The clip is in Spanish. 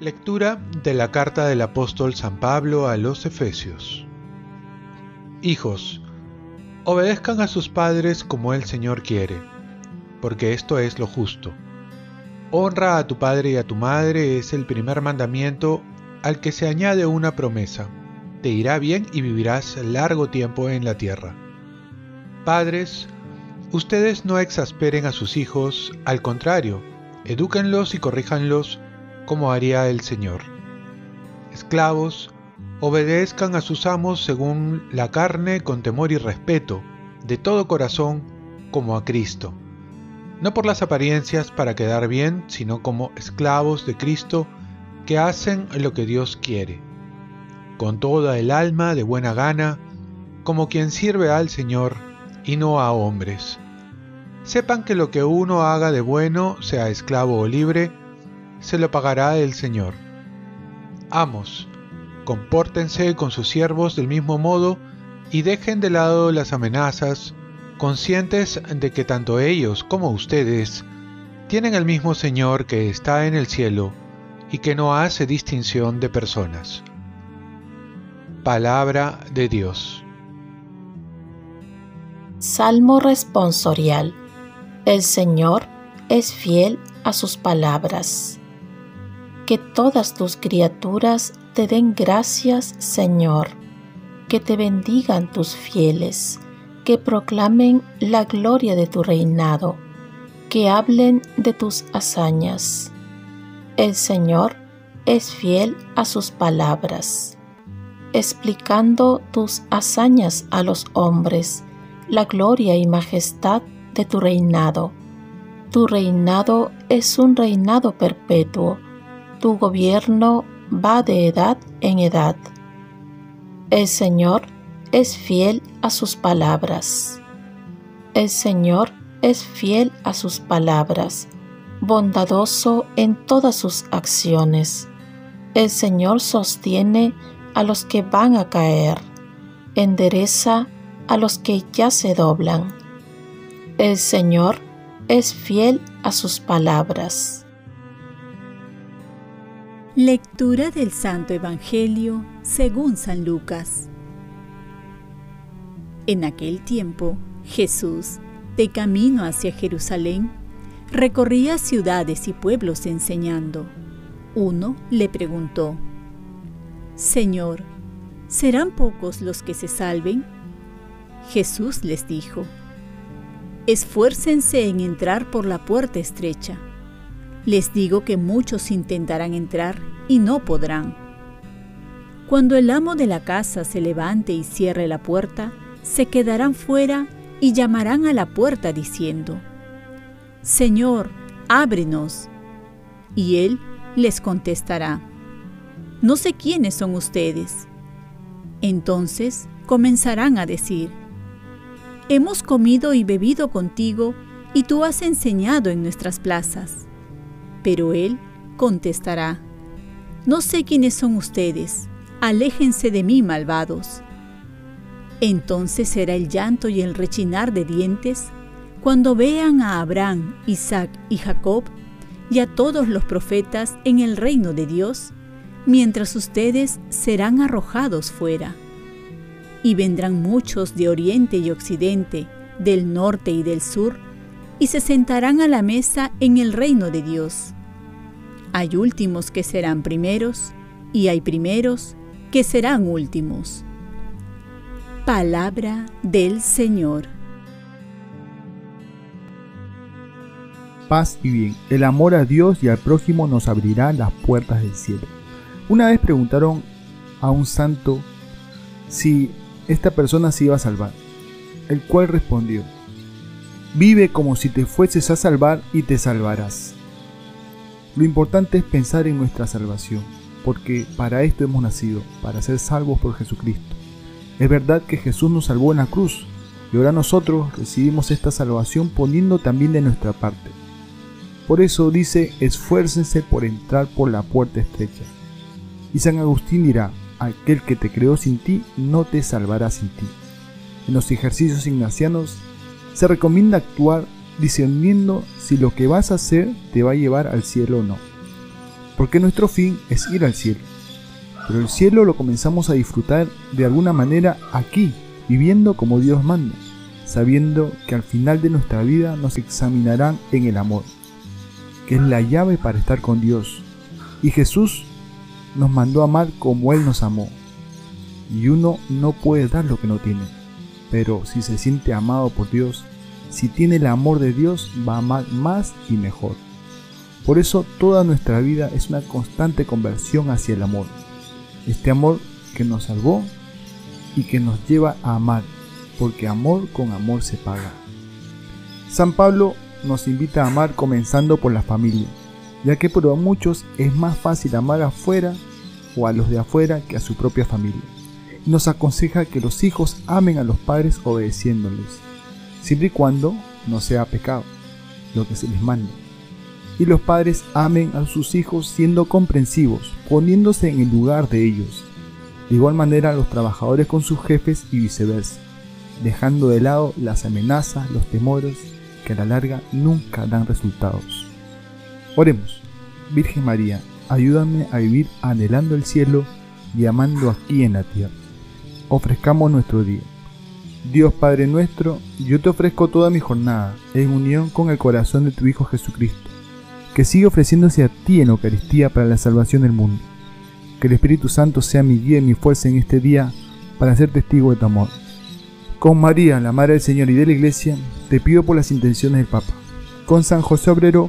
Lectura de la carta del apóstol San Pablo a los Efesios Hijos, obedezcan a sus padres como el Señor quiere, porque esto es lo justo. Honra a tu padre y a tu madre es el primer mandamiento al que se añade una promesa. Te irá bien y vivirás largo tiempo en la tierra. Padres, ustedes no exasperen a sus hijos, al contrario, edúquenlos y corríjanlos como haría el Señor. Esclavos, obedezcan a sus amos según la carne con temor y respeto, de todo corazón, como a Cristo. No por las apariencias para quedar bien, sino como esclavos de Cristo que hacen lo que Dios quiere. Con toda el alma, de buena gana, como quien sirve al Señor y no a hombres. Sepan que lo que uno haga de bueno, sea esclavo o libre, se lo pagará el Señor. Amos, compórtense con sus siervos del mismo modo y dejen de lado las amenazas, conscientes de que tanto ellos como ustedes tienen el mismo Señor que está en el cielo y que no hace distinción de personas. Palabra de Dios. Salmo responsorial. El Señor es fiel a sus palabras que todas tus criaturas te den gracias, Señor, que te bendigan tus fieles, que proclamen la gloria de tu reinado, que hablen de tus hazañas. El Señor es fiel a sus palabras, explicando tus hazañas a los hombres, la gloria y majestad de tu reinado. Tu reinado es un reinado perpetuo tu gobierno va de edad en edad. El Señor es fiel a sus palabras. El Señor es fiel a sus palabras, bondadoso en todas sus acciones. El Señor sostiene a los que van a caer, endereza a los que ya se doblan. El Señor es fiel a sus palabras. Lectura del Santo Evangelio según San Lucas. En aquel tiempo, Jesús, de camino hacia Jerusalén, recorría ciudades y pueblos enseñando. Uno le preguntó, Señor, ¿serán pocos los que se salven? Jesús les dijo, Esfuércense en entrar por la puerta estrecha les digo que muchos intentarán entrar y no podrán. Cuando el amo de la casa se levante y cierre la puerta, se quedarán fuera y llamarán a la puerta diciendo, Señor, ábrenos. Y él les contestará, No sé quiénes son ustedes. Entonces comenzarán a decir, Hemos comido y bebido contigo y tú has enseñado en nuestras plazas. Pero él contestará, No sé quiénes son ustedes, aléjense de mí, malvados. Entonces será el llanto y el rechinar de dientes cuando vean a Abraham, Isaac y Jacob y a todos los profetas en el reino de Dios, mientras ustedes serán arrojados fuera. Y vendrán muchos de oriente y occidente, del norte y del sur, y se sentarán a la mesa en el reino de Dios. Hay últimos que serán primeros y hay primeros que serán últimos. Palabra del Señor. Paz y bien. El amor a Dios y al prójimo nos abrirá las puertas del cielo. Una vez preguntaron a un santo si esta persona se iba a salvar, el cual respondió, Vive como si te fueses a salvar y te salvarás. Lo importante es pensar en nuestra salvación, porque para esto hemos nacido, para ser salvos por Jesucristo. Es verdad que Jesús nos salvó en la cruz, y ahora nosotros recibimos esta salvación poniendo también de nuestra parte. Por eso dice, esfuércense por entrar por la puerta estrecha. Y San Agustín dirá, aquel que te creó sin ti no te salvará sin ti. En los ejercicios ignacianos se recomienda actuar discerniendo si lo que vas a hacer te va a llevar al cielo o no. Porque nuestro fin es ir al cielo. Pero el cielo lo comenzamos a disfrutar de alguna manera aquí, viviendo como Dios manda, sabiendo que al final de nuestra vida nos examinarán en el amor, que es la llave para estar con Dios. Y Jesús nos mandó amar como Él nos amó. Y uno no puede dar lo que no tiene, pero si se siente amado por Dios, si tiene el amor de Dios, va a amar más y mejor. Por eso toda nuestra vida es una constante conversión hacia el amor. Este amor que nos salvó y que nos lleva a amar, porque amor con amor se paga. San Pablo nos invita a amar comenzando por la familia, ya que para muchos es más fácil amar afuera o a los de afuera que a su propia familia. Nos aconseja que los hijos amen a los padres obedeciéndoles, siempre y cuando no sea pecado lo que se les manda. Y los padres amen a sus hijos siendo comprensivos, poniéndose en el lugar de ellos. De igual manera los trabajadores con sus jefes y viceversa, dejando de lado las amenazas, los temores, que a la larga nunca dan resultados. Oremos, Virgen María, ayúdame a vivir anhelando el cielo y amando aquí en la tierra. Ofrezcamos nuestro día. Dios Padre nuestro, yo te ofrezco toda mi jornada en unión con el corazón de tu Hijo Jesucristo, que sigue ofreciéndose a ti en Eucaristía para la salvación del mundo. Que el Espíritu Santo sea mi guía y mi fuerza en este día para ser testigo de tu amor. Con María, la Madre del Señor y de la Iglesia, te pido por las intenciones del Papa. Con San José Obrero,